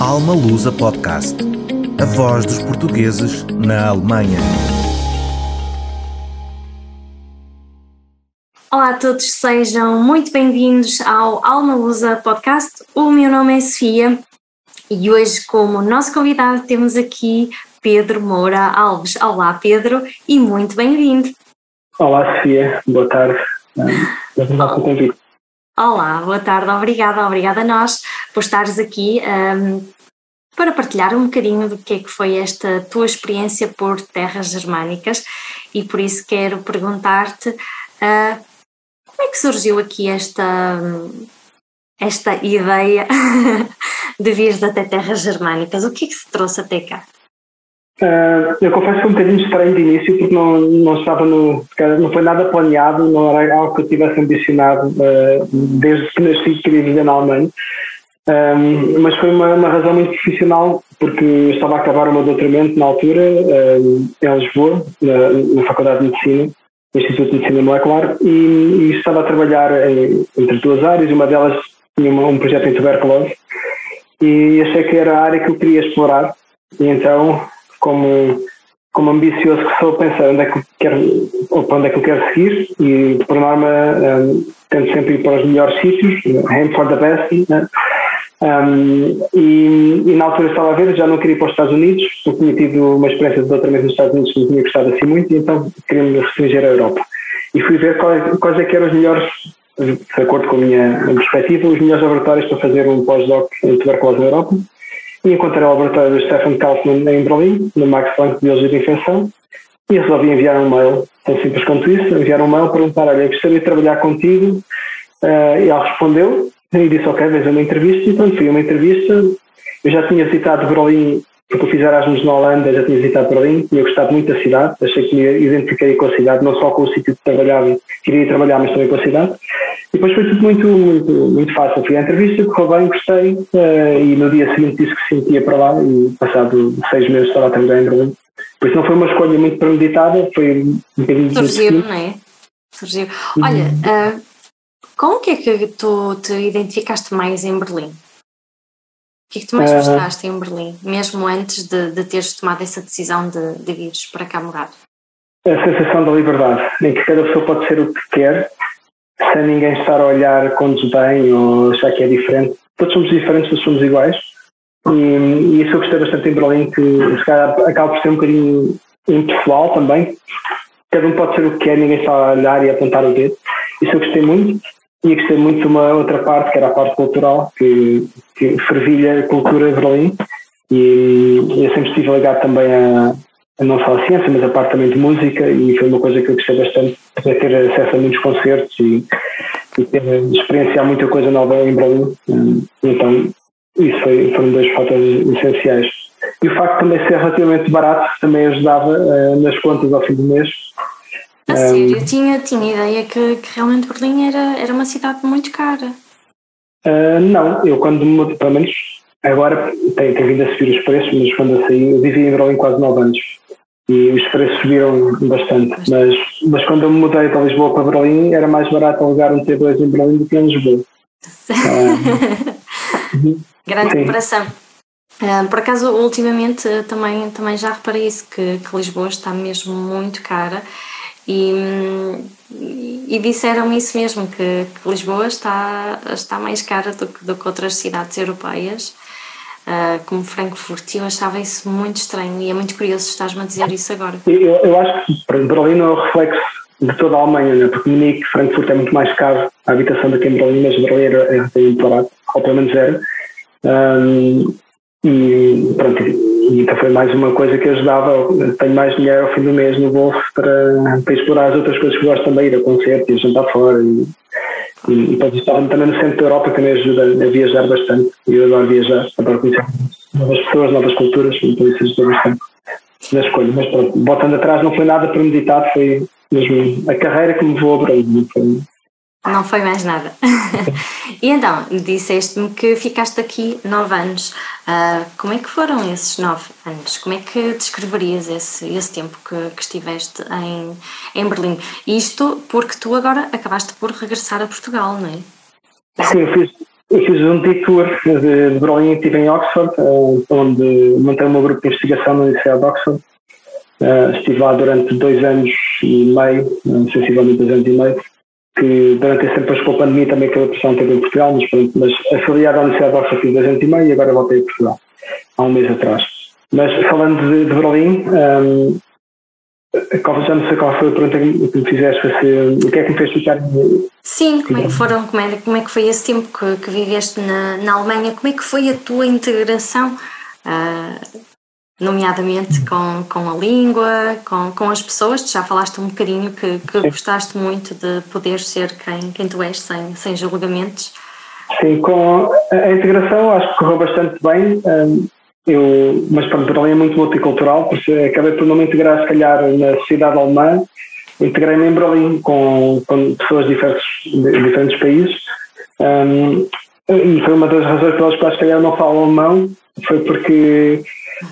Alma Lusa Podcast. A voz dos portugueses na Alemanha. Olá a todos, sejam muito bem-vindos ao Alma Lusa Podcast. O meu nome é Sofia e hoje, como nosso convidado, temos aqui Pedro Moura Alves. Olá, Pedro, e muito bem-vindo. Olá, Sofia, boa tarde. Obrigado pelo convite. Olá, boa tarde, obrigada, obrigada a nós por estares aqui um, para partilhar um bocadinho do que é que foi esta tua experiência por terras germânicas e por isso quero perguntar-te uh, como é que surgiu aqui esta, esta ideia de vires até terras germânicas? O que é que se trouxe até cá? Uh, eu confesso que foi um bocadinho estranho de início porque não, não estava no. não foi nada planeado, não era algo que eu tivesse ambicionado uh, desde que nasci queria viver na Alemanha. Um, mas foi uma, uma, razão muito profissional porque eu estava a acabar o meu doutoramento na altura um, em Lisboa, na, na, Faculdade de Medicina, Instituto de Medicina Molecular, e, e estava a trabalhar em, entre duas áreas, uma delas tinha uma, um projeto em tuberculose, e achei que era a área que eu queria explorar, e então como, como ambicioso que sou, pensar onde é que quero, ou para onde é que eu quero seguir e, por norma, um, tento sempre ir para os melhores sítios, aim for the best, né? Um, e, e, na altura estava a ver, já não queria ir para os Estados Unidos, porque tinha tido uma experiência de doutoramento nos Estados Unidos que me tinha gostado assim muito, e então queria me restringir à Europa. E fui ver quais, quais é que eram os melhores, de acordo com a minha perspectiva, os melhores laboratórios para fazer um pós-doc em tuberculose na Europa e encontrei o laboratório do Stefan Kaufmann em Berlim, no Max Planck de Biologia de Infecção, e resolvi enviar um mail, tão simples quanto isso, enviar um mail, perguntar, olha, gostaria de trabalhar contigo, uh, e ele respondeu, e disse, ok, vens a uma entrevista, e pronto, fui uma entrevista, eu já tinha visitado Berlim, porque eu fiz Erasmus na Holanda, já tinha visitado Berlim, tinha gostado muito da cidade, achei que me identifiquei com a cidade, não só com o sítio que trabalhava, queria trabalhar, mas também com a cidade, depois foi tudo muito, muito, muito fácil. Fui à entrevista, correu bem, gostei, uh, e no dia seguinte disse que sentia para lá, e passado seis meses estava trabalhar em Berlim. Por isso não foi uma escolha muito premeditada, foi um bocadinho Surgiu, não é? Surgiu. Olha, uh, como que é que tu te identificaste mais em Berlim? O que é que tu mais uh, gostaste em Berlim, mesmo antes de, de teres tomado essa decisão de, de vires para cá morar? A sensação da liberdade, em que cada pessoa pode ser o que quer sem ninguém estar a olhar com desdém ou achar que é diferente. Todos somos diferentes, todos somos iguais. E, e isso eu gostei bastante em Berlim, que se calhar acaba por ser um bocadinho impessoal também. Cada um pode ser o que quer, ninguém está a olhar e a apontar o dedo. Isso eu gostei muito. E gostei muito de uma outra parte, que era a parte cultural, que, que fervilha a cultura de Berlim. E eu sempre estive ligado também a, não só a ciência, mas a parte também de música, e foi uma coisa que eu gostei bastante, de ter acesso a muitos concertos e, e ter, experienciar muita coisa nova em Berlim. Então, isso foi, foram dois fatores essenciais. E o facto de também ser relativamente barato também ajudava uh, nas contas ao fim do mês. A um, sério, eu tinha, tinha ideia que, que, realmente Berlim era, era uma cidade muito cara. Uh, não, eu quando mudei, pelo menos agora tem, tem vindo a subir os preços, mas quando eu saí, eu vivi em Berlim quase 9 anos e os preços subiram bastante. Mas, mas quando eu me mudei para Lisboa para Berlim, era mais barato alugar um T2 em Berlim do que em Lisboa. Grande sim. comparação. Uh, por acaso, ultimamente uh, também, também já reparei isso, que, que Lisboa está mesmo muito cara e, e disseram isso mesmo, que, que, Lisboa está, está mais cara do que, do que outras cidades europeias uh, como Frankfurt, e eu achava isso muito estranho e é muito curioso estás-me a dizer isso agora. Eu, eu acho que Berlim é o reflexo de toda a Alemanha, né? porque Munique, Frankfurt é muito mais caro a habitação do que em Berlim, mas Berlim é, muito barato, ou pelo menos era. Um, e pronto, então foi mais uma coisa que ajudava. Tenho mais dinheiro ao fim do mês no bolso para, para explorar as outras coisas que gosto também, ir a concertos, ir jantar fora e, e, e estar também no centro da Europa, também ajuda a viajar bastante. Eu adoro viajar, adoro conhecer novas pessoas, novas culturas, então isso ajuda bastante na escolha. Mas pronto, botando atrás não foi nada premeditado, foi mesmo a carreira que me levou a Brasil. Foi, não foi mais nada. e então, disseste-me que ficaste aqui nove anos. Uh, como é que foram esses nove anos? Como é que descreverias esse, esse tempo que, que estiveste em, em Berlim? Isto porque tu agora acabaste por regressar a Portugal, não é? Sim, eu fiz, eu fiz um detour de, de Berlim, estive em Oxford, uh, onde montei o meu grupo de investigação na Universidade de Oxford. Uh, estive lá durante dois anos e meio, sensivelmente dois anos e meio, que durante esse tempo, depois com a pandemia, também aquela pressão teve em Portugal, mas, pronto, mas afiliado à Universidade de Oxford fiz dois anos meio e agora voltei a Portugal, há um mês atrás. Mas falando de, de Berlim, um, qual, já não sei qual foi a pergunta que me fizeste, se, o que é que me fez ficar. Sim, como é que foram, como é, como é que foi esse tempo que, que viveste na, na Alemanha? Como é que foi a tua integração, uh, nomeadamente com, com a língua, com, com as pessoas? Tu já falaste um bocadinho que, que gostaste muito de poder ser quem, quem tu és, sem, sem julgamentos. Sim, com a integração acho que correu bastante bem. Um, eu, mas pronto, Berlim é muito multicultural, por isso acabei por não me integrar, se calhar, na sociedade alemã. Integrei-me em Berlim com, com pessoas diferentes, de diferentes países. Um, e foi uma das razões pelas quais, se calhar, não falo alemão, foi porque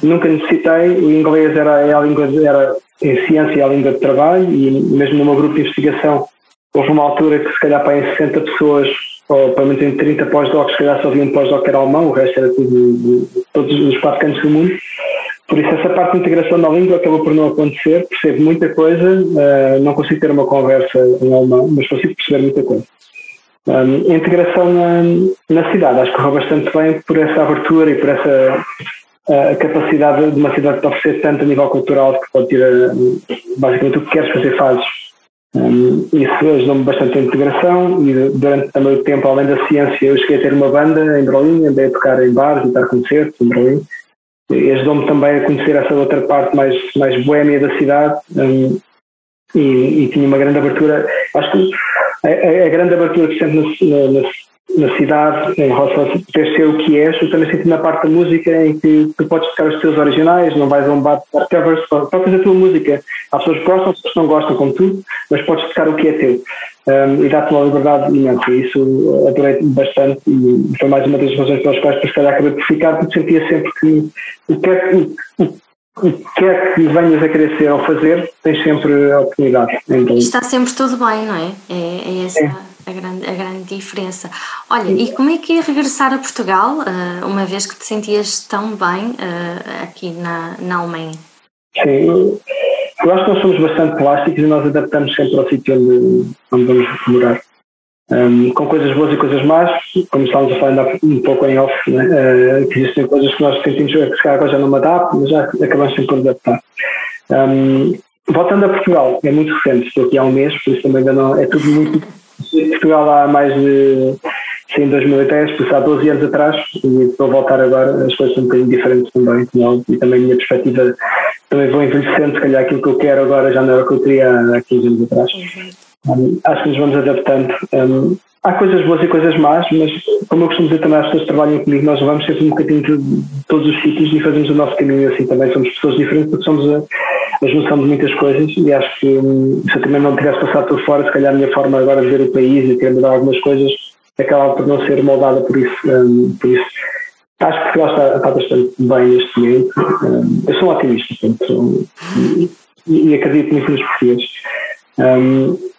nunca necessitei, o inglês era, era a língua, era em ciência a língua de trabalho, e mesmo no meu grupo de investigação houve uma altura que, se calhar, para em 60 pessoas ou pelo menos em 30 pós-docs, se calhar só havia um pós-doc que era alemão, o resto era tudo de, de todos os quatro cantos do mundo. Por isso, essa parte de integração na língua acabou por não acontecer. Percebo muita coisa, uh, não consigo ter uma conversa em alemão, mas consigo perceber muita coisa. Um, a integração na, na, cidade, acho que correu bastante bem por essa abertura e por essa uh, capacidade de uma cidade de oferecer tanto a nível cultural que pode tirar basicamente o que queres fazer, fazes um, isso ajudou-me bastante a integração e durante também o tempo, além da ciência, eu cheguei a ter uma banda em Berlim, andei a tocar em bares e dar concertos em Berlim. Ajudou-me também a conhecer essa outra parte mais, mais boémia da cidade um, e, e, tinha uma grande abertura. Acho que a, a grande abertura que sempre na, na, na cidade, em relação a poder ser o que és, eu também senti na parte da música em que tu podes tocar os teus originais, não vais a um bar de covers, tocas a tua música. Há pessoas que gostam, pessoas que não gostam, como tu, mas podes tocar o que é teu. Um, e dá-te uma liberdade imensa. E isso adorei bastante e foi mais uma das razões pelas quais, depois, se calhar, acabei por ficar, porque sentia sempre que o que é que, o, que, é que venhas a querer ser ou fazer, tens sempre a oportunidade. Então, está sempre tudo bem, não é? É, é essa. É a grande, a grande diferença. Olha, e como é que é regressar a Portugal, uh, uma vez que te sentias tão bem uh, aqui na, na Alemanha? Sim, eu acho que nós somos bastante plásticos e nós adaptamos sempre ao sítio onde, onde vamos morar. Um, com coisas boas e coisas más, como estávamos a falar um pouco em off, né? uh, que existem coisas que nós sentimos que se calhar já não me adapto, mas já acabamos sempre por adaptar. Um, voltando a Portugal, é muito recente, estou aqui há um mês, por isso também ainda não, é tudo muito Portugal há mais de. Em 2010, por há 12 anos atrás, e estou a voltar agora, as coisas são um bocadinho diferentes também, não? e também a minha perspectiva, também vou envelhecendo, se calhar aquilo que eu quero agora já não era o que eu queria há 15 anos atrás. Um, acho que nos vamos adaptando. Um, há coisas boas e coisas más, mas como eu costumo dizer também às pessoas que trabalham comigo, nós vamos sempre um bocadinho de todos os sítios e fazemos o nosso caminho assim também. Somos pessoas diferentes porque somos a, a junção de muitas coisas e acho que hum, se eu também não tivesse passado por fora, se calhar a minha forma agora de ver o país e querer mudar algumas coisas acaba por não ser moldada por isso. Um, por isso. Acho que Portugal está, está bastante bem neste momento. Um, eu sou um otimista, portanto, e, e acredito muito nos portugueses. Um,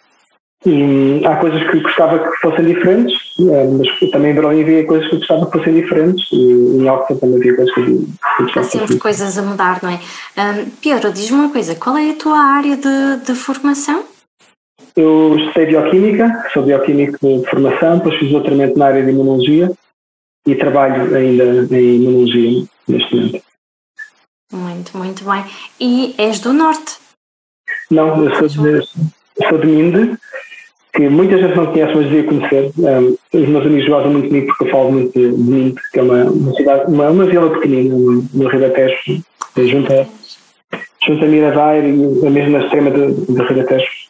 e há coisas que gostava que fossem diferentes, eh, mas também em Berlim havia coisas que gostava que fossem diferentes e em Oxford também havia coisas que gostava Há sempre coisas a mudar, não é? Um, Pedro, diz-me uma coisa, qual é a tua área de, de formação? Eu estudei bioquímica, sou bioquímico de formação, depois fiz doutoramento na área de imunologia e trabalho ainda em imunologia neste momento. Muito, muito bem. E és do Norte? Não, eu sou de, sou de Minde, que muita gente não conhece, mas devia conhecer. Um, os meus amigos gostam muito comigo porque eu falo muito de, de que é uma, uma cidade, uma, uma vila pequenina no, Rio da Tejo, junto a, junto a Miradair e a mesma extrema do, Rio da Tejo.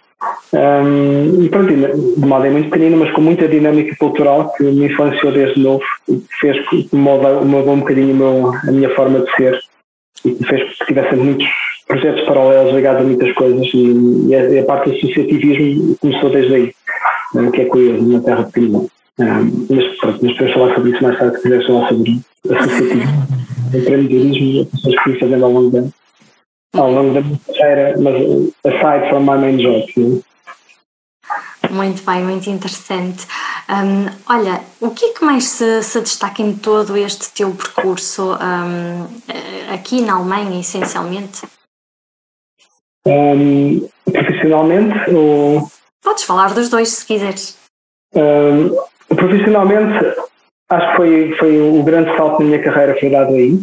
Um, e pronto, de modo é muito pequenina, mas com muita dinâmica cultural que me influenciou desde novo e fez que moldou um bocadinho a minha forma de ser e fez que tivesse muitos projetos paralelos ligados a muitas coisas e, e, a, a, parte do associativismo começou desde aí, o que é curioso na Terra Pequenina. Um, mas pronto, mas podemos falar sobre isso mais tarde, se quiseres falar sobre associativismo, empreendedorismo, as pessoas que fui fazendo ao longo da, ao longo da minha carreira, mas aside from my main job. Muito bem, muito interessante. Um, olha, o que é que mais se, se, destaca em todo este teu percurso um, aqui na Alemanha, essencialmente? Um, profissionalmente ou... Podes falar dos dois se quiseres. profissionalmente, acho que foi, foi o grande salto na minha carreira foi dado aí.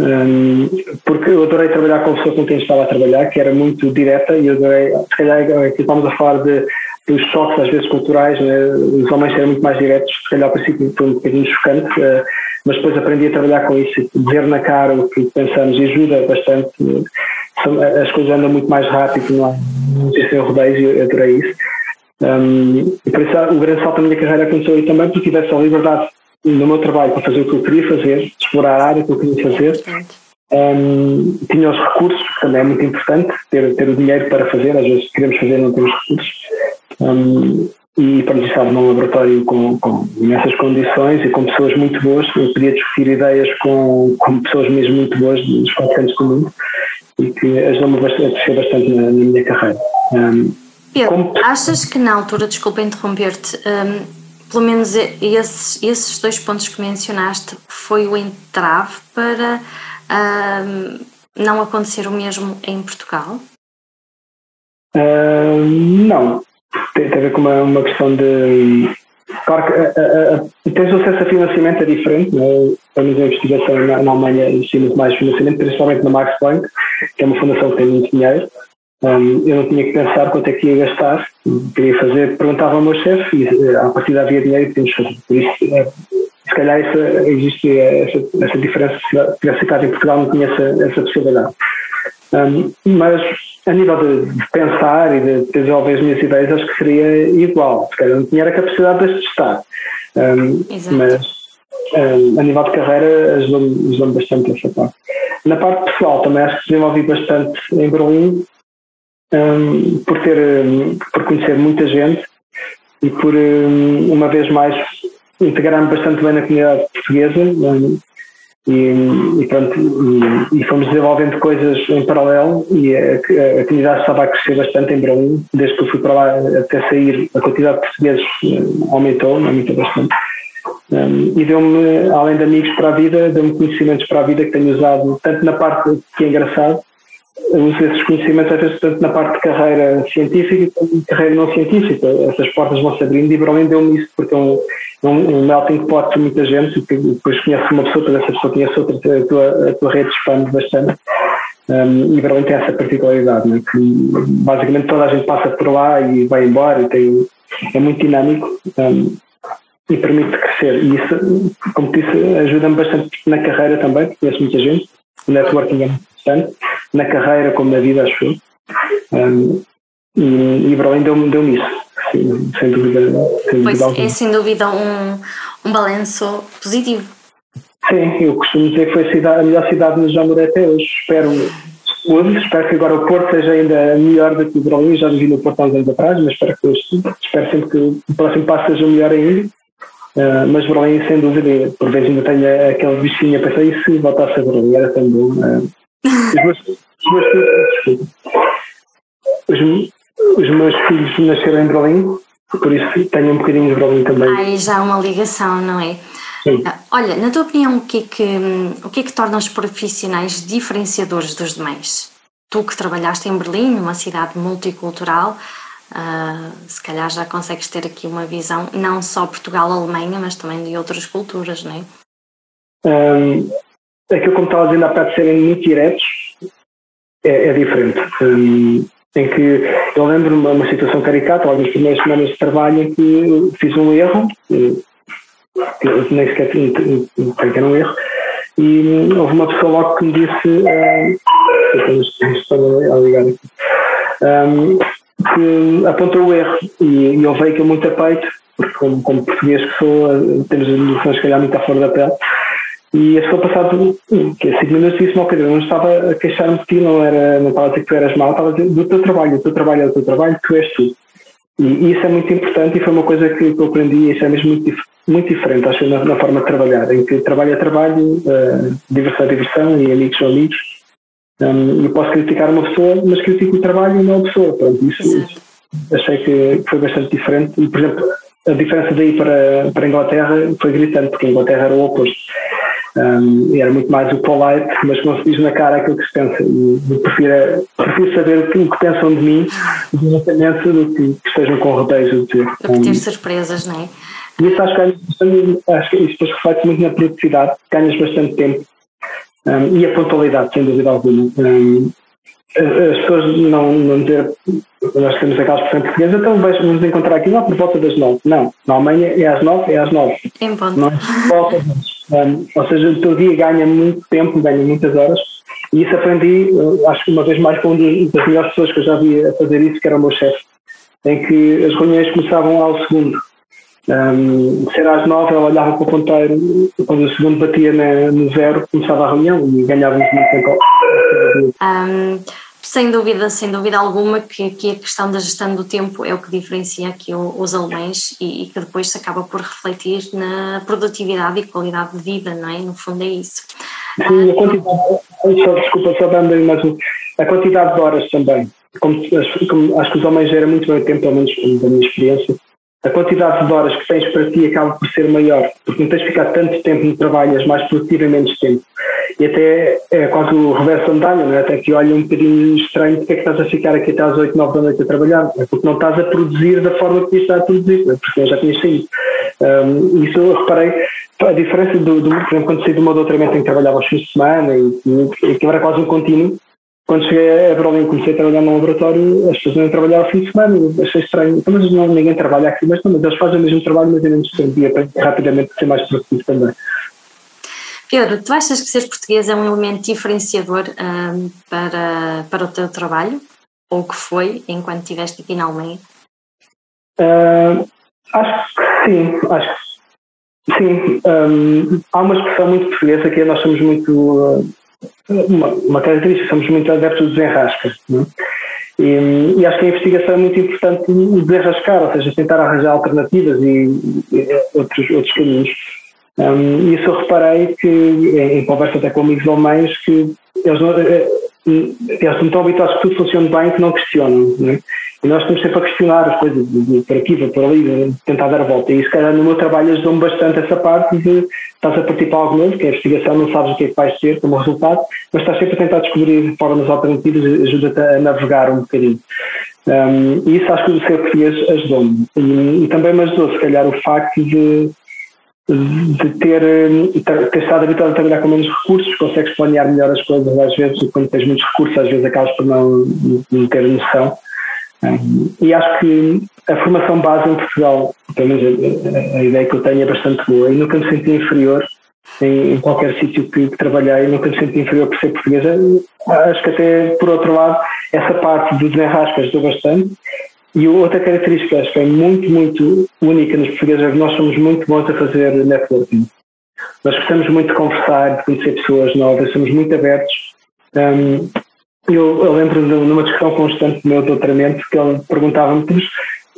Um, porque eu adorei trabalhar com a pessoa com quem estava a trabalhar, que era muito direta, e eu adorei, se calhar aqui estamos a falar de, dos choques às vezes culturais, né? os homens eram muito mais diretos, se calhar ao princípio foi um bocadinho chocante, uh, mas depois aprendi a trabalhar com isso, dizer na cara o que pensamos e ajuda bastante, as coisas andam muito mais rápido, não, não existem rodeios e eu adorei isso. Um, e por isso o grande salto da minha carreira aconteceu aí também, porque tivesse a liberdade no meu trabalho para fazer o que eu queria fazer, explorar a área que eu queria fazer. Um, tinha os recursos, que também é muito importante, ter, ter o dinheiro para fazer, às vezes queremos fazer não temos recursos. Um, e pronto, estava num laboratório com, com imensas condições e com pessoas muito boas. Eu podia discutir ideias com, com pessoas mesmo muito boas dos quatro cantos do mundo e que ajudou-me a crescer bastante na, na minha carreira. Um, Pedro, como... achas que na altura, desculpa interromper-te, um, pelo menos esses, esses dois pontos que mencionaste foi o entrave para uh, não acontecer o mesmo em Portugal? Uh, não. Tem, tem, a ver com uma, uma questão de. Claro que uh, uh, tens acesso a financiamento é diferente, né? pelo menos a investigação na, na Alemanha existe mais financiamento, principalmente na Max Planck, que é uma fundação que tem muito dinheiro. Um, eu não tinha que pensar quanto é que ia gastar, queria fazer, perguntava ao meu chefe e eh, a partir da havia dinheiro e podíamos fazer. Por isso, é, se calhar existe essa, essa diferença, se tivesse ficado em Portugal não tinha essa, essa possibilidade. Um, mas a nível de, de, pensar e de desenvolver as minhas ideias, acho que seria igual, porque eu não tinha a capacidade de testar. Um, mas um, a nível de carreira ajudou-me ajudou bastante essa parte. Na parte pessoal também acho que desenvolvi bastante em Berlim por ter por conhecer muita gente e por um, uma vez mais integrar-me bastante bem na comunidade portuguesa e, e, pronto, e, e, fomos desenvolvendo coisas em paralelo e a, a, comunidade estava a crescer bastante em Berlim, desde que eu fui para lá até sair a quantidade de portugueses hum, aumentou, aumentou bastante. Um, e deu-me, além de amigos para a vida, deu-me conhecimentos para a vida que tenho usado tanto na parte que é engraçado uso esses conhecimentos às vezes tanto na parte de carreira científica como de carreira não científica. Essas portas vão se abrindo e Berlim deu-me isso porque é um, é um, melting pot de muita gente depois conhece uma pessoa, depois essa pessoa conhece outra, a tua, a tua rede expande bastante. Um, e Berlim tem essa particularidade, né? que basicamente toda a gente passa por lá e vai embora e tem, é muito dinâmico um, e permite crescer. E isso, como disse, ajuda-me bastante na carreira também, porque conheço muita gente, o networking é importante na carreira como na vida, acho eu. Um, e, e Berlim deu-me deu isso, Sim, sem dúvida. Sem pois dúvida é sem dúvida um, um balanço positivo. Sim, eu costumo dizer que foi a, cidade, a melhor cidade já morei até hoje. Espero, hoje, espero que agora o Porto seja ainda melhor do que o Berlim. Já vivi no Porto há uns anos atrás, mas espero, que hoje, espero sempre que o próximo passo seja melhor ainda. Uh, mas Berlim, sem dúvida, por vezes ainda tenho aquele bichinho a pensar, e se voltasse a Berlim, era tão bom. Uh, os meus, os, os meus filhos nasceram em Berlim, por isso tenho um bocadinho de Berlim também. Aí já há uma ligação, não é? Sim. Ah, olha, na tua opinião, o que, é que, o que é que torna os profissionais diferenciadores dos demais? Tu que trabalhaste em Berlim, numa cidade multicultural, uh, se calhar já consegues ter aqui uma visão não só Portugal-Alemanha, mas também de outras culturas, não é? Um, aquilo como estava dizendo bocado de serem muito diretos. É, é diferente. Um, em que eu lembro uma, situação caricata, nas primeiras semanas de trabalho, em que fiz um erro, que eu nem sequer tinha que era um erro, e houve uma pessoa logo que me disse, uh, a ligar aqui, um, que apontou o erro. E, eu veio que muito a peito, porque como, como português que sou, temos as noções se calhar muito à fora da pele, e a pessoa passado que é cinco minutos disse-me, ok, eu não estava a queixar-me de ti, não, era, não estava a dizer que tu eras mal, estava a dizer do teu trabalho, o teu trabalho é o teu trabalho, tu és tu. E, isso é muito importante e foi uma coisa que, que eu aprendi e isso é mesmo muito, muito diferente, acho, na, na forma de trabalhar, em que trabalho é trabalho, uh, diversão é diversão e amigos são amigos. Um, eu posso criticar uma pessoa, mas critico o trabalho e não a pessoa. Pronto, isso, isso achei que foi bastante diferente. E, por exemplo, a diferença daí para, para a Inglaterra foi gritante, porque a Inglaterra era o oposto. Um, era muito mais o polite, mas não se diz na cara aquilo que se pensa. Eu prefiro, prefiro saber o que, o que pensam de mim diretamente do que, que estejam com rodeios a dizer. Para ter surpresas, não é? E isso acho que, acho que isso depois reflete muito na produtividade, ganhas bastante tempo um, e a pontualidade, sem dúvida alguma. Um, as pessoas não, não dizer, nós temos aquelas pessoas portuguesas, então vamos encontrar aqui lá por volta das nove. Não, na Alemanha é às nove, é às nove. Em ponto. Não é volta um, ou seja, o teu dia ganha muito tempo, ganha muitas horas. E isso aprendi, acho que uma vez mais com uma das melhores pessoas que eu já vi a fazer isso, que era o meu chefe, em que as reuniões começavam ao segundo. Um, ser às nove, ela olhava para o ponteiro, quando o segundo batia na, no zero, começava a reunião e ganhávamos muito tempo. Um, sem dúvida, sem dúvida alguma, que, que a questão da gestão do tempo é o que diferencia aqui os alemães e, e, que depois se acaba por refletir na produtividade e qualidade de vida, não é? No fundo é isso. Sim, a quantidade, desculpa, só dando mais um, a quantidade de horas também. Como, como, acho que os homens geram muito bem o tempo, pelo menos da minha experiência, a quantidade de horas que tens para ti acaba por ser maior, porque não tens de ficar tanto tempo no trabalho, és mais produtivo em menos tempo. E até é quase o reverso da medalha, não é? até que olha um bocadinho estranho porque é que estás a ficar aqui até às 8, 9 da noite a trabalhar. É porque não estás a produzir da forma que estás a produzir, é? porque já tinhas saído. Um, isso eu reparei, a diferença do, do, por exemplo, quando saí do meu doutoramento em que trabalhava aos fins de semana e, e, e que era quase um contínuo, quando cheguei a Berlim comecei a trabalhar no laboratório, as pessoas não trabalhar ao fim de semana, eu achei estranho. Então, mas não, ninguém trabalha aqui, mas, não, mas eles fazem o mesmo trabalho, mas em menos tempo e aprendem rapidamente a ser mais produtivo também. Pedro, tu achas que ser português é um elemento diferenciador um, para, para o teu trabalho? Ou que foi enquanto estiveste aqui na Alemanha? Uh, acho que sim, acho que sim. Um, há uma expressão muito portuguesa que é nós somos muito. Uh, uma, uma característica, somos muito adeptos do desenrasca. É? E, e, acho que a investigação é muito importante desenrascar, ou seja, tentar arranjar alternativas e, e outros, outros caminhos. Um, isso eu reparei que, em, em conversa até com amigos alemães, que eles não, eh, eles estão habituados que tudo funcione bem que não questionam. Não é? E nós estamos sempre a questionar as coisas, por aqui, por ali, tentar dar a volta. E se calhar no meu trabalho ajudou-me bastante essa parte de estás a partir para algo novo, que é a investigação, não sabes o que é que vais ter como resultado, mas estás sempre a tentar descobrir formas alternativas ajuda-te a navegar um bocadinho. Um, e isso acho que o ser português ajudou-me. E, e, também me ajudou, se calhar, o facto de, de ter, ter estado habituado a trabalhar com menos recursos, consegues planear melhor as coisas às vezes, e quando tens muitos recursos, às vezes acabas por não, não ter noção. Um, e acho que a formação base em Portugal, pelo menos a, a, ideia que eu tenho é bastante boa e nunca me senti inferior em, em qualquer sítio que, que, trabalhei, nunca me senti inferior por ser portuguesa. Acho que até, por outro lado, essa parte do desenrasca ajudou bastante. E outra característica, acho que é muito, muito única nos portugueses, é que nós somos muito bons a fazer networking. Nós gostamos muito de conversar, de conhecer pessoas novas, somos muito abertos. Um, eu, eu lembro numa discussão constante do meu doutoramento que ele perguntava-me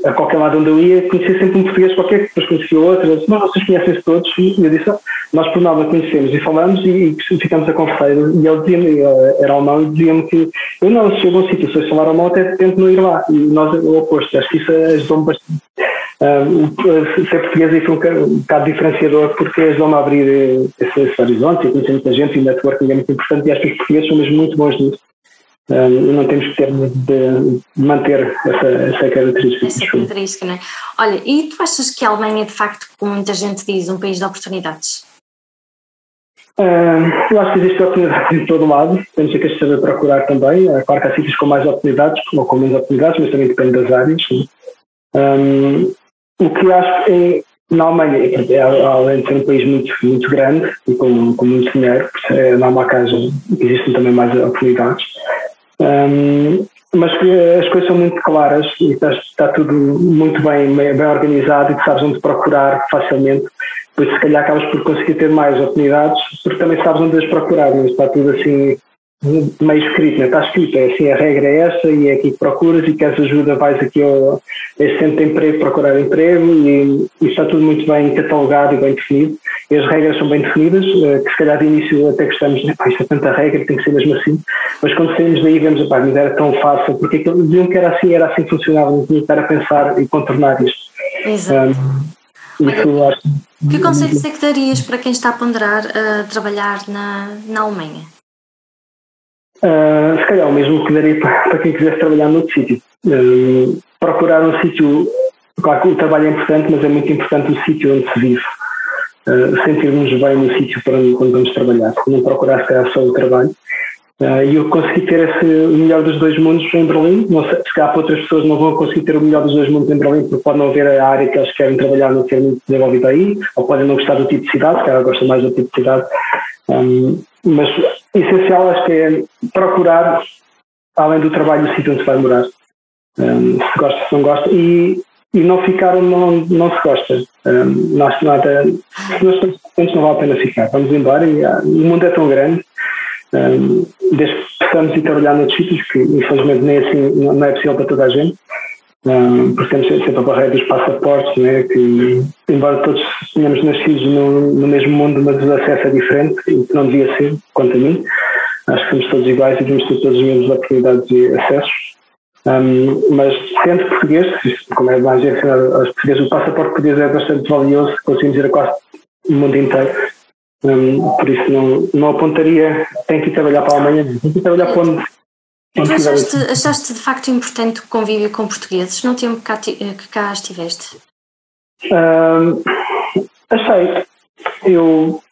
a qualquer lado onde eu ia, conhecia sempre um português qualquer, que depois conhecia outro, disse, mas vocês conhecem-se todos? E eu disse, nós por nada conhecemos e falamos e, e ficamos a conversar. E ele dizia-me, era alemão, e dizia-me que eu não, se chego a um sítio, se eu falar alemão, até tento não ir lá. E nós, o oposto, acho que isso ajudou-me bastante. Uh, ser português aí um, um bocado diferenciador porque ajudou-me a abrir eh, esse, esse horizonte e conhecer muita gente e o networking é muito importante e acho que os portugueses são mesmo muito bons nisso não temos que ter de manter essa, essa característica. Essa característica, não é? Olha, e tu achas que a Alemanha é de facto, como muita gente diz, um país de oportunidades? Uh, eu acho que existe oportunidades em todo lado, temos que saber procurar também. É claro que há sítios com mais oportunidades, ou com menos oportunidades, mas também depende das áreas. Um, o que acho é, na Alemanha, é, além de ser um país muito, muito grande e com, com muito dinheiro, é normal que existem também mais oportunidades. Um, mas as coisas são muito claras e está, está tudo muito bem, bem organizado e tu sabes onde procurar facilmente. Por isso, se calhar, acabas por conseguir ter mais oportunidades, porque também sabes onde as procurar, mas está tudo assim meio escrito, né? está escrito, é assim, a regra é essa e é aqui que procuras e queres ajuda, vais aqui ao esse centro de emprego procurar emprego e, e, está tudo muito bem catalogado e bem definido e as regras são bem definidas, eh, que se calhar de início até gostamos, né? isto é tanta regra, tem que ser mesmo assim, mas quando saímos daí vemos, pá, mas era tão fácil, porque diziam que era assim, era assim que funcionava, não tinha que estar a pensar e contornar isto. Exato. Um, isso acho que conselhos é que darias para quem está a ponderar a trabalhar na, na Alemanha? Uh, se calhar o mesmo que daria para, para quem quisesse trabalhar noutro sítio. Uh, procurar um sítio, claro que o trabalho é importante, mas é muito importante o sítio onde se vive. Uh, sentirmos bem no sítio para onde vamos trabalhar, não procurar se só o trabalho. E eu consegui ter esse, o melhor dos dois mundos em Berlim. Não sei, se calhar para outras pessoas não vão conseguir ter o melhor dos dois mundos em Berlim, porque pode não haver a área que eles querem trabalhar, não ter muito desenvolvida aí, ou podem não gostar do tipo de cidade, se calhar gostam mais do tipo de cidade. Um, mas essencial acho que é procurar, além do trabalho, o sítio onde se vai morar. Um, se gosta, se não gosta, e, e não ficar onde não, não se gosta. Um, nós, nada, se nós estamos contentes, não vale a pena ficar. Vamos embora e ah, o mundo é tão grande. Um, desde que possamos ir trabalhar noutros sítios, que infelizmente nem assim não é possível para toda a gente, um, porque temos sempre a barreira dos passaportes, né, que embora todos tenhamos nascido no, no mesmo mundo, mas o acesso é diferente, e que não devia ser, quanto a mim. Acho que somos todos iguais e devemos ter as mesmas oportunidades e acessos. Um, mas sendo português, como é mais ensinado aos portugueses, o passaporte português é bastante valioso, conseguimos ir a quase o mundo inteiro. Um, por isso não, não apontaria, tem que ir trabalhar para a Alemanha, tem que ir trabalhar para onde e tu achaste, achaste de facto importante o convívio com portugueses no tempo que cá, que cá estiveste? Um, achei. Eu,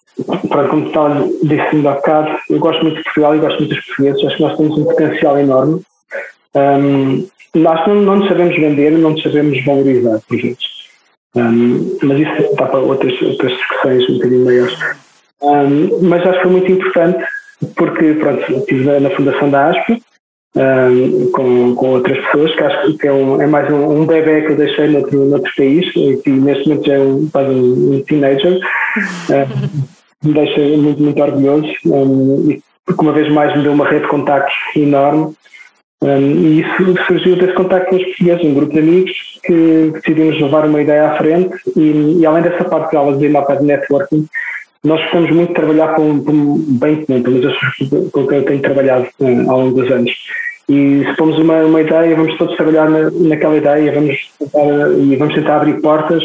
pronto, como estava disse há bocado, eu gosto muito de Portugal e gosto muito dos portugueses. Acho que nós temos um potencial enorme. Um, nós não, não nos sabemos vender, não nos sabemos valorizar, por vezes. Um, mas isso está para outras, outras discussões um bocadinho maiores. Um, mas acho que foi muito importante porque, pronto, estive na fundação da ASPA um, com, com outras pessoas, que acho que é, um, é mais um, um bebê que eu deixei noutro, noutro país, e neste momento já é um, quase um, teenager. me deixa muito, muito orgulhoso e porque uma vez mais me deu uma rede de contactos enorme um, e isso surgiu desse contacto com os portugueses, um grupo de amigos que, decidimos levar uma ideia à frente e, e além dessa parte que ela dizia de networking, nós gostamos muito de trabalhar com, com bem comum, pelo menos com que eu tenho trabalhado um, ao longo dos anos. E se pomos uma, uma ideia, vamos todos trabalhar na, naquela ideia, vamos tentar, e vamos tentar abrir portas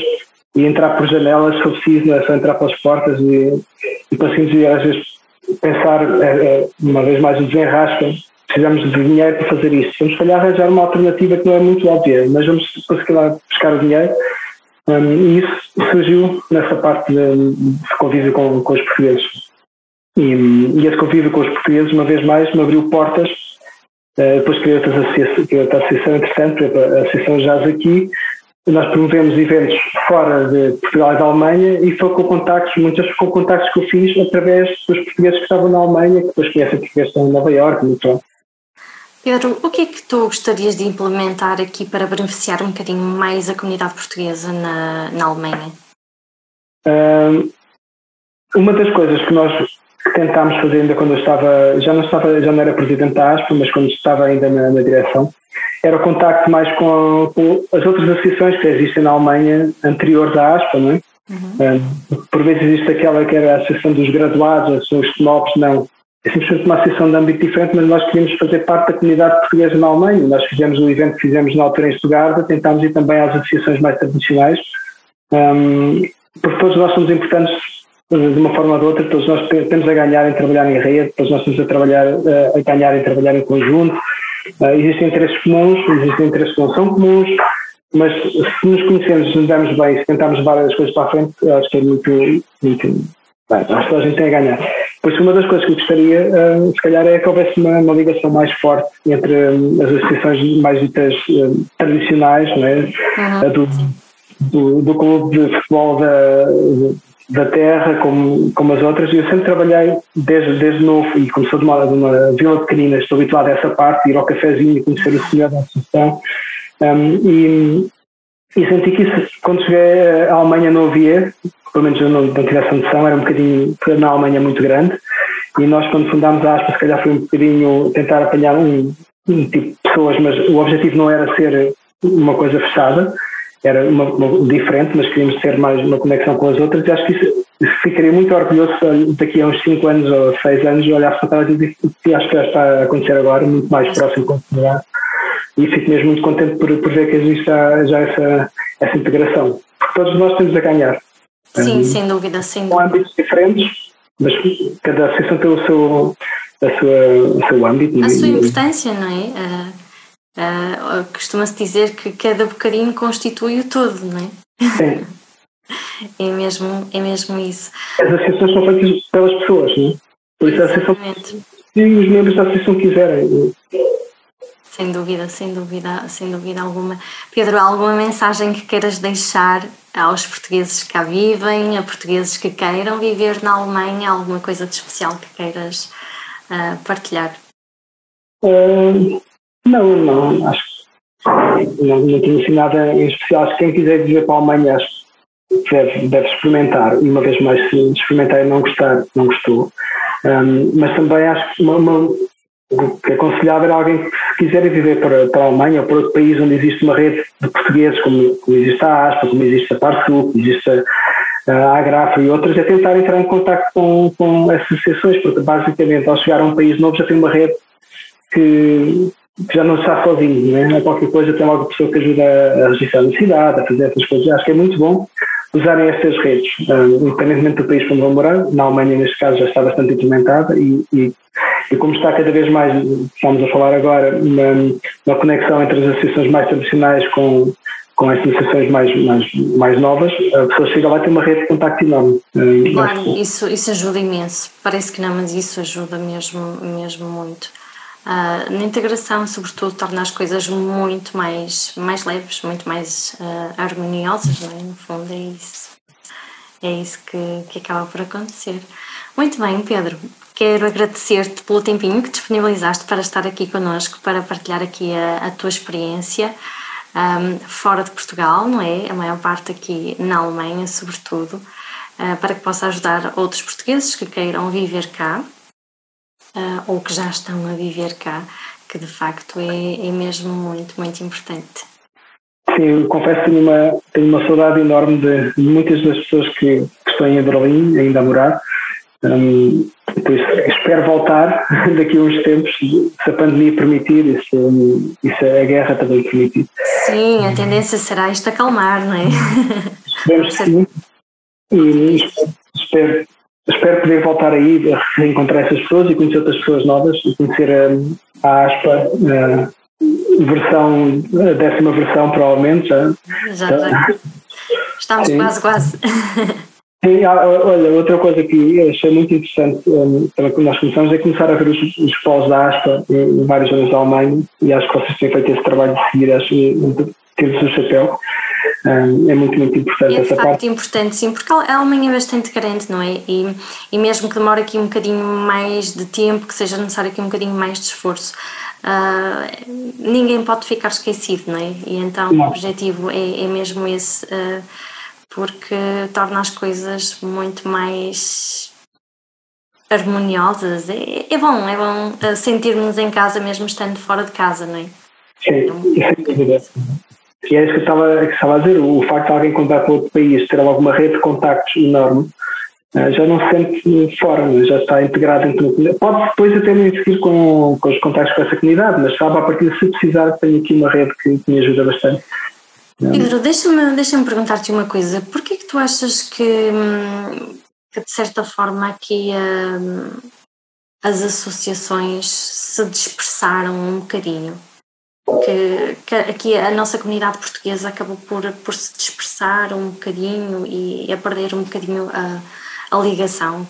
e entrar por janelas, se for preciso, não é só entrar pelas portas e, e conseguimos, às vezes, pensar, é, é, uma vez mais, o desenrasca, precisamos de dinheiro para fazer isso. Vamos, calhar, arranjar uma alternativa que não é muito óbvia, mas vamos conseguir lá buscar o dinheiro. Um, e isso surgiu nessa parte de, de convívio com, com os portugueses. E, e esse convívio com os portugueses, uma vez mais, me abriu portas Uh, depois criei outra associação interessante, a Associação Jazz aqui. Nós promovemos eventos fora de Portugal e da Alemanha e foi com contactos, muitos com contactos que eu fiz através dos portugueses que estavam na Alemanha, que depois conhecem portugueses que estão em Nova Iorque e tal. Pedro, o que é que tu gostarias de implementar aqui para beneficiar um bocadinho mais a comunidade portuguesa na, na Alemanha? Um, uma das coisas que nós tentámos fazer ainda quando eu estava, já não estava, já não era presidente da ASPA, mas quando estava ainda na, na direção, era o contacto mais com, com, as outras associações que existem naAlemanha anterior da ASPA, não é? Uhum. Por vezes existe aquela que era a associação dos graduados, a dos TMOPs, não. É simplesmente uma associação de âmbito diferente, mas nós queríamos fazer parte da comunidade portuguesa na Alemanha. Nós fizemos o evento que fizemos na altura em Stuttgart, tentámos ir também às associações mais tradicionais, um, porque todos nós somos importantes de uma forma ou de outra, todos nós temos a ganhar em trabalhar em rede, todos nós temos a, trabalhar, eh, a ganhar em trabalhar em conjunto. Uh, existem interesses comuns, existem interesses que não são comuns, mas se nos conhecemos, se nos damos bem, se tentarmos levar as coisas para a frente, acho que é muito. muito bem, acho que a gente tem a ganhar. Por isso, uma das coisas que eu gostaria, uh, se calhar, é que houvesse uma, uma ligação mais forte entre um, as associações mais ditas uh, tradicionais, não é? Uhum. do, do, do clube de futebol da, da terra como, como as outras e eu sempre trabalhei desde, desde novo e como sou de uma, de uma vila pequenina estou habituado a essa parte, ir ao cafezinho e conhecer o senhor da associação um, e, e senti que isso quando cheguei à Alemanha não havia pelo menos eu não, não tive essa noção era um bocadinho, na Alemanha muito grande. E nós quando fundámos a ASPA se calhar foi um bocadinho tentar apanhar um, um tipo de pessoas mas o objetivo não era ser uma coisa fechada era uma, uma, diferente, mas queríamos ter mais uma conexão com as outras. E acho que isso, ficaria muito orgulhoso daqui a uns 5 anos ou 6 anos olhar para trás e dizer acho que já está a acontecer agora, muito mais próximo com e fico mesmo muito contente por, por ver que existe já, já essa, essa integração. todos nós temos a ganhar. Sim, um, sem dúvida, sem dúvida. Com âmbitos diferentes, mas cada associação tem o seu, a sua, o seu âmbito. A sua importância, não é? Uh, uh, Costuma-se dizer que cada bocadinho constitui o todo, não é? Sim. é, mesmo, é mesmo isso. As associações são feitas pelas pessoas, não é? Por isso a associação. Se os membros da associação quiserem. Sem dúvida, sem dúvida, sem dúvida alguma. Pedro, alguma mensagem que queiras deixar aos portugueses que cá vivem, a portugueses que queiram viver na Alemanha, alguma coisa de especial que queiras uh, partilhar? Uh, não, não, acho que não, não tenho assim nada em especial. Acho que quem quiser viver para a Alemanha acho que deve, deve experimentar. E uma vez mais, se experimentar e não gostar, não gostou. Um, mas também acho que uma, uma, que é é alguém que se quiser viver para, para a Alemanha ou para outro país onde existe uma rede de portugueses, como, como existe a ASPA, como existe a Parsul, como existe a, a Agrafa e outras, é tentar entrar em contato com, com associações, porque basicamente ao chegar a um país novo já tem uma rede que, que já não está sozinho, não é? qualquer coisa tem logo a pessoa que ajuda a registrar a cidade, a fazer essas coisas. Acho que é muito bom usarem estas redes, uh, independentemente do país onde vão morar. Na Alemanha, neste caso, já está bastante implementada e, e, e, como está cada vez mais, estamos a falar agora, uma, uma conexão entre as associações mais tradicionais com, com as associações mais, mais, mais novas, a pessoa chega lá e tem uma rede de contacto enorme. Uh, claro, isso, isso ajuda imenso. Parece que não, mas isso ajuda mesmo, mesmo muito. Uh, na integração, sobretudo, torna as coisas muito mais, mais leves, muito mais uh, harmoniosas, não é? no fundo é isso. É isso que, que acaba por acontecer. Muito bem, Pedro. Quero agradecer-te pelo tempinho que disponibilizaste para estar aqui connosco, para partilhar aqui a, a tua experiência um, fora de Portugal, não é? A maior parte aqui na Alemanha, sobretudo, uh, para que possa ajudar outros portugueses que queiram viver cá uh, ou que já estão a viver cá, que de facto é, é mesmo muito, muito importante. Sim, confesso que tenho uma, tenho uma saudade enorme de, muitas das pessoas que, que, estão em Berlim, ainda a morar. Um, isso, espero voltar daqui a uns tempos, se a pandemia permitir e se, e se a guerra também permitir. Sim, a tendência será isto acalmar, não é? Esperemos que sim. E espero, espero poder voltar aí a reencontrar essas pessoas e conhecer outras pessoas novas e conhecer a, a ASPA, a versão, a décima versão, provavelmente. Já, já, já. Estamos Sim. quase, quase. Sim, olha, outra coisa que achei muito interessante um, quando nós começamos é começar a ver os, os polos da ASPA em, várias zonas da Alemanha e acho que vocês têm feito esse trabalho de seguir, acho que ter o seu chapéu é muito, muito importante é essa facto parte. importante, sim, porque a Alemanha é bastante grande, não é? E, e mesmo que demore aqui um bocadinho mais de tempo, que seja necessário aqui um bocadinho mais de esforço, uh, ninguém pode ficar esquecido, não é? E então não. o objetivo é, é mesmo esse, uh, porque torna as coisas muito mais harmoniosas. É, é bom, é bom ah, sentirmos em casa mesmo estando fora de casa, não é? Sim, é. E é isso que estava, que estava a dizer, o facto de alguém contar para outro país, ter alguma rede de contactos enorme, eh, já não se sente fora, né? já está integrado da comunidade. Pode depois até nem seguir com, com os contactos com essa comunidade, mas sabe, a partir de se precisar, tenho aqui uma rede que, que me ajuda bastante. Pedro, deixa-me deixa perguntar-te uma coisa. Porquê que tu achas que, que de certa forma aqui hum, as associações se dispersaram um bocadinho? Que, que, aqui a nossa comunidade portuguesa acabou por, por se dispersar um bocadinho e a perder um bocadinho a, a ligação?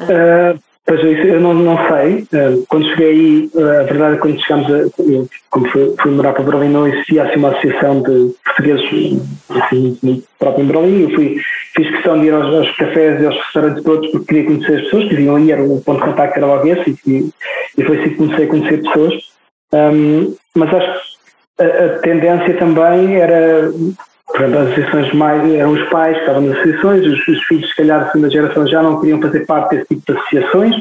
Uh, pois é, eu não, não sei. Uh, quando cheguei aí, uh, a verdade é que quando chegámos a. Eu, como fui, fui, morar para Berlim, não existia assim uma associação de portugueses assim, muito própria em Berlim. Eu fui, fiz questão de ir aos, aos, cafés e aos restaurantes todos porque queria conhecer as pessoas que vinham ali, era o ponto de contacto era logo esse e, e foi assim que comecei a conhecer pessoas. Um, mas acho que a, a, tendência também era, por exemplo, as associações mais, eram os pais que estavam nas associações, os, os filhos, se calhar, da segunda geração já não queriam fazer parte desse tipo de associações,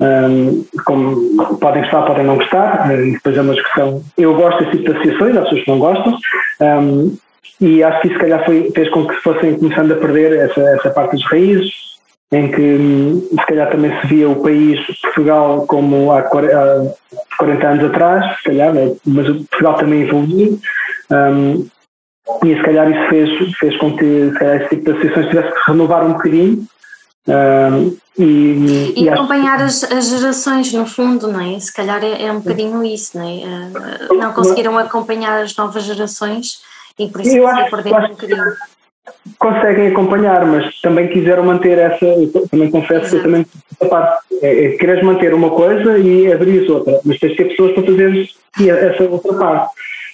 um, como podem gostar, podem não gostar, e depois é uma discussão. Eu gosto desse tipo de associações, há pessoas que não gostam, um, e acho que isso, se calhar, foi, fez com que fossem começando a perder essa, essa parte das raízes, em que se calhar também se via o país Portugal como há 40 anos atrás, se calhar, né? mas Portugal também evoluiu. Um, e se calhar isso fez, fez com que se calhar, esse tipo de associações tivesse que se renovar um bocadinho. Uh, e, e, e, acompanhar as, as, gerações, no fundo, não é? Se calhar é, é um bocadinho isso, não é? Uh, não conseguiram acompanhar as novas gerações e por isso se perderam um bocadinho. Conseguem acompanhar, mas também quiseram manter essa. também confesso que também a parte. É, é, queres manter uma coisa e abrir outra, mas tens de ter pessoas para fazer essa outra parte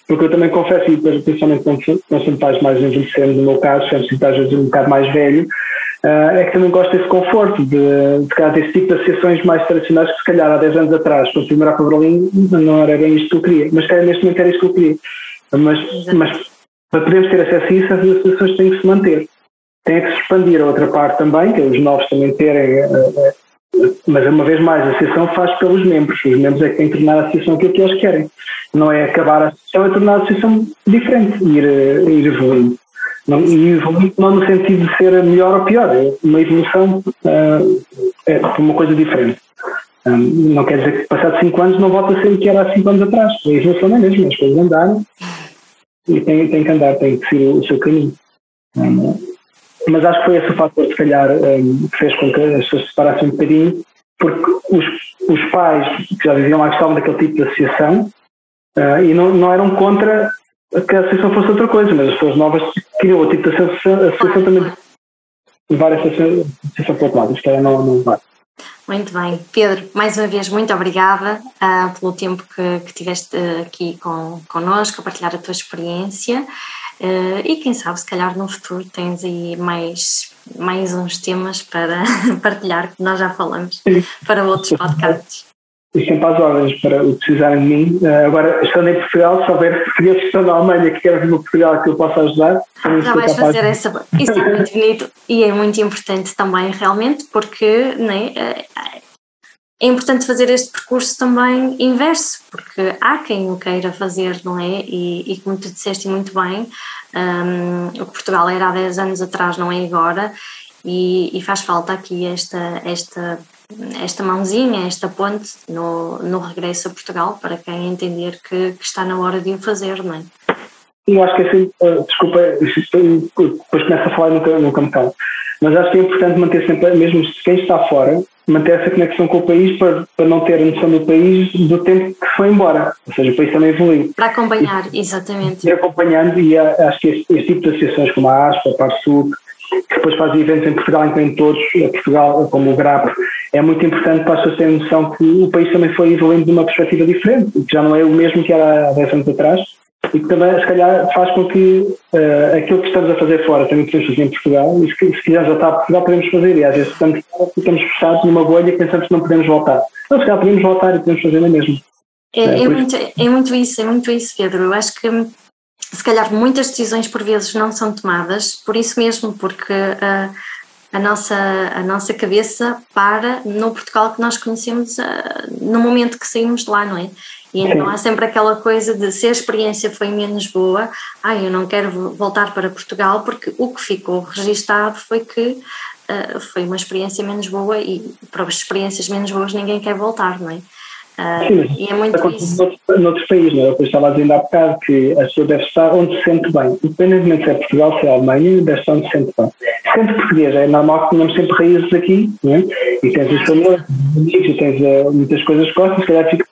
porque eu também confesso, e principalmente quando, quando pais mais envelhecendo, no meu caso, sempre estás às vezes um bocado mais velho, uh, é que também gosto desse conforto, de, de cá, desse tipo de associações mais tradicionais que se calhar há 10 anos atrás, quando fui morar para Berlim, não era bem isto que eu queria, mas calhar neste momento era isto que eu queria. Mas, mas para podermos ter acesso a isso, as associações têm que se manter. Tem que se expandir a outra parte também, que é os novos também terem uh, mas uma vez mais, a associação faz pelos membros. Os membros é que têm que tornar a associação aquilo que eles querem. Não é acabar a associação, é tornar a associação diferente, ir, eh, ir evoluindo. Não, e evoluindo não no sentido de ser melhor ou pior, é uma evolução uh, é uma coisa diferente. Um, não quer dizer que passados 5 anos não volta a ser o que era há 5 anos atrás. A evolução é mesmo, as coisas andaram e tem, tem que andar, tem que seguir o, seu caminho. Um, mas acho que foi esse o fator, se calhar, um, que fez com que as pessoas se separassem um bocadinho, porque os, os pais que já viviam lá gostavam daquele tipo de associação uh, e não, não eram contra que a associação fosse outra coisa, mas as pessoas novas queriam o tipo de associação, associação também levar essa associação para o outro lado, isto era não, não. Muito bem. Pedro, mais uma vez, muito obrigada uh, pelo tempo que, que tiveste aqui com, connosco, a partilhar a tua experiência. Uh, e quem sabe, se calhar no futuro tens aí mais, mais uns temas para partilhar, que nós já falamos, para outros podcasts. E sempre às ordens para o precisarem de mim. Uh, agora, estando em Portugal, se houver portugueses que estão na Alemanha que querem vir para Portugal que eu possa ajudar, já vais fazer de... essa. Isso é muito bonito e é muito importante também, realmente, porque né, é importante fazer este percurso também inverso, porque há quem o queira fazer, não é? E, e como tu disseste muito bem, um, o que Portugal era há 10 anos atrás não é agora, e, e, faz falta aqui esta, esta, esta mãozinha, esta ponte no, no regresso a Portugal para quem entender que, que está na hora de o fazer, não é? Eu acho que é assim, uh, desculpa, depois começa a falar no, no campo, mas acho que é importante manter sempre, mesmo quem está fora, manter essa conexão com o país para, para não ter a noção do país do tempo que foi embora. Ou seja, o país também evoluiu. Para acompanhar, e, exatamente. Ir acompanhando, e acho que este, este, tipo de associações como a ASPA, a Parsul, que depois fazem eventos em Portugal, incluindo todos, Portugal, como o GRAP, é muito importante para as pessoas terem noção que o país também foi evoluindo de uma perspectiva diferente, que já não é o mesmo que era há 10 anos atrás e que também, se calhar, faz com que uh, aquilo que estamos a fazer fora também podemos fazer em Portugal e se, se quisermos voltar a Portugal podemos fazer e às vezes estamos, estamos fechados numa bolha e pensamos que não podemos voltar. Então, se calhar podemos voltar e podemos fazer na mesma. É, é, é muito, é muito isso, é muito isso, Pedro. Eu acho que se calhar muitas decisões por vezes não são tomadas por isso mesmo, porque uh, a, nossa, a nossa cabeça para no Portugal que nós conhecemos uh, no momento que saímos de lá, não é? E então há sempre aquela coisa de se a experiência foi menos boa, ah, eu não quero voltar para Portugal porque o que ficou registado foi que uh, foi uma experiência menos boa e para as experiências menos boas ninguém quer voltar, não é? Uh, Sim, e é muito isso. Noutro, noutro país, não é? Eu estava a dizer há bocado que a pessoa deve estar onde se sente bem. Independentemente se é Portugal, se é Alemanha, deve estar onde se sente bem. Sendo português, é normal que tenhamos sempre raízes aqui, não é? E tens os famílias, e tens uh, muitas coisas que gostas, se calhar fica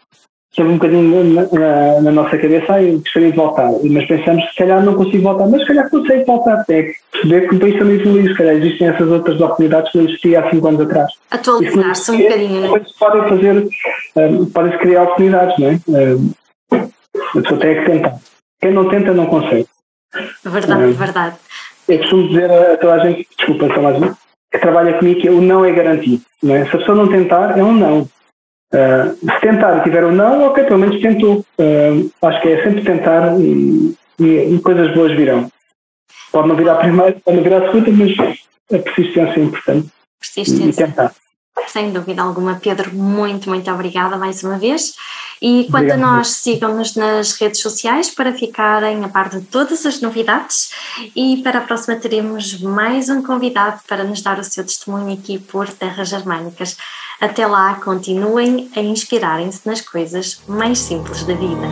sempre um bocadinho na, na, na nossa cabeça, ah, eu gostaria de voltar, mas pensamos se calhar não consigo voltar, mas se calhar consigo voltar, tem que perceber que o país também evoluiu, se calhar existem essas outras oportunidades que não existiam há 5 anos atrás. Atualizar-se um bocadinho, não é? Podem fazer, um, podem-se criar oportunidades, não é? Um, a pessoa tem que tentar. Quem não tenta não consegue. Verdade, um, verdade. Eu costumo dizer a toda a gente, desculpa, só mais que trabalha comigo que o não é garantido. Não é? Se a pessoa não tentar, é um não. Uh, se tentar e tiver um não, ok, pelo menos tentou. Uh, acho que é sempre tentar e, e, e, coisas boas virão. Pode não virar primeiro, pode não virar segunda, mas a persistência é importante. Persistência. E tentar. Sem dúvida alguma, Pedro, muito, muito obrigada mais uma vez. E quanto Obrigado. a nós, sigam-nos nas redes sociais para ficarem a par de todas as novidades. E para a próxima teremos mais um convidado para nos dar o seu testemunho aqui por Terras Germânicas. Até lá, continuem a inspirarem-se nas coisas mais simples da vida.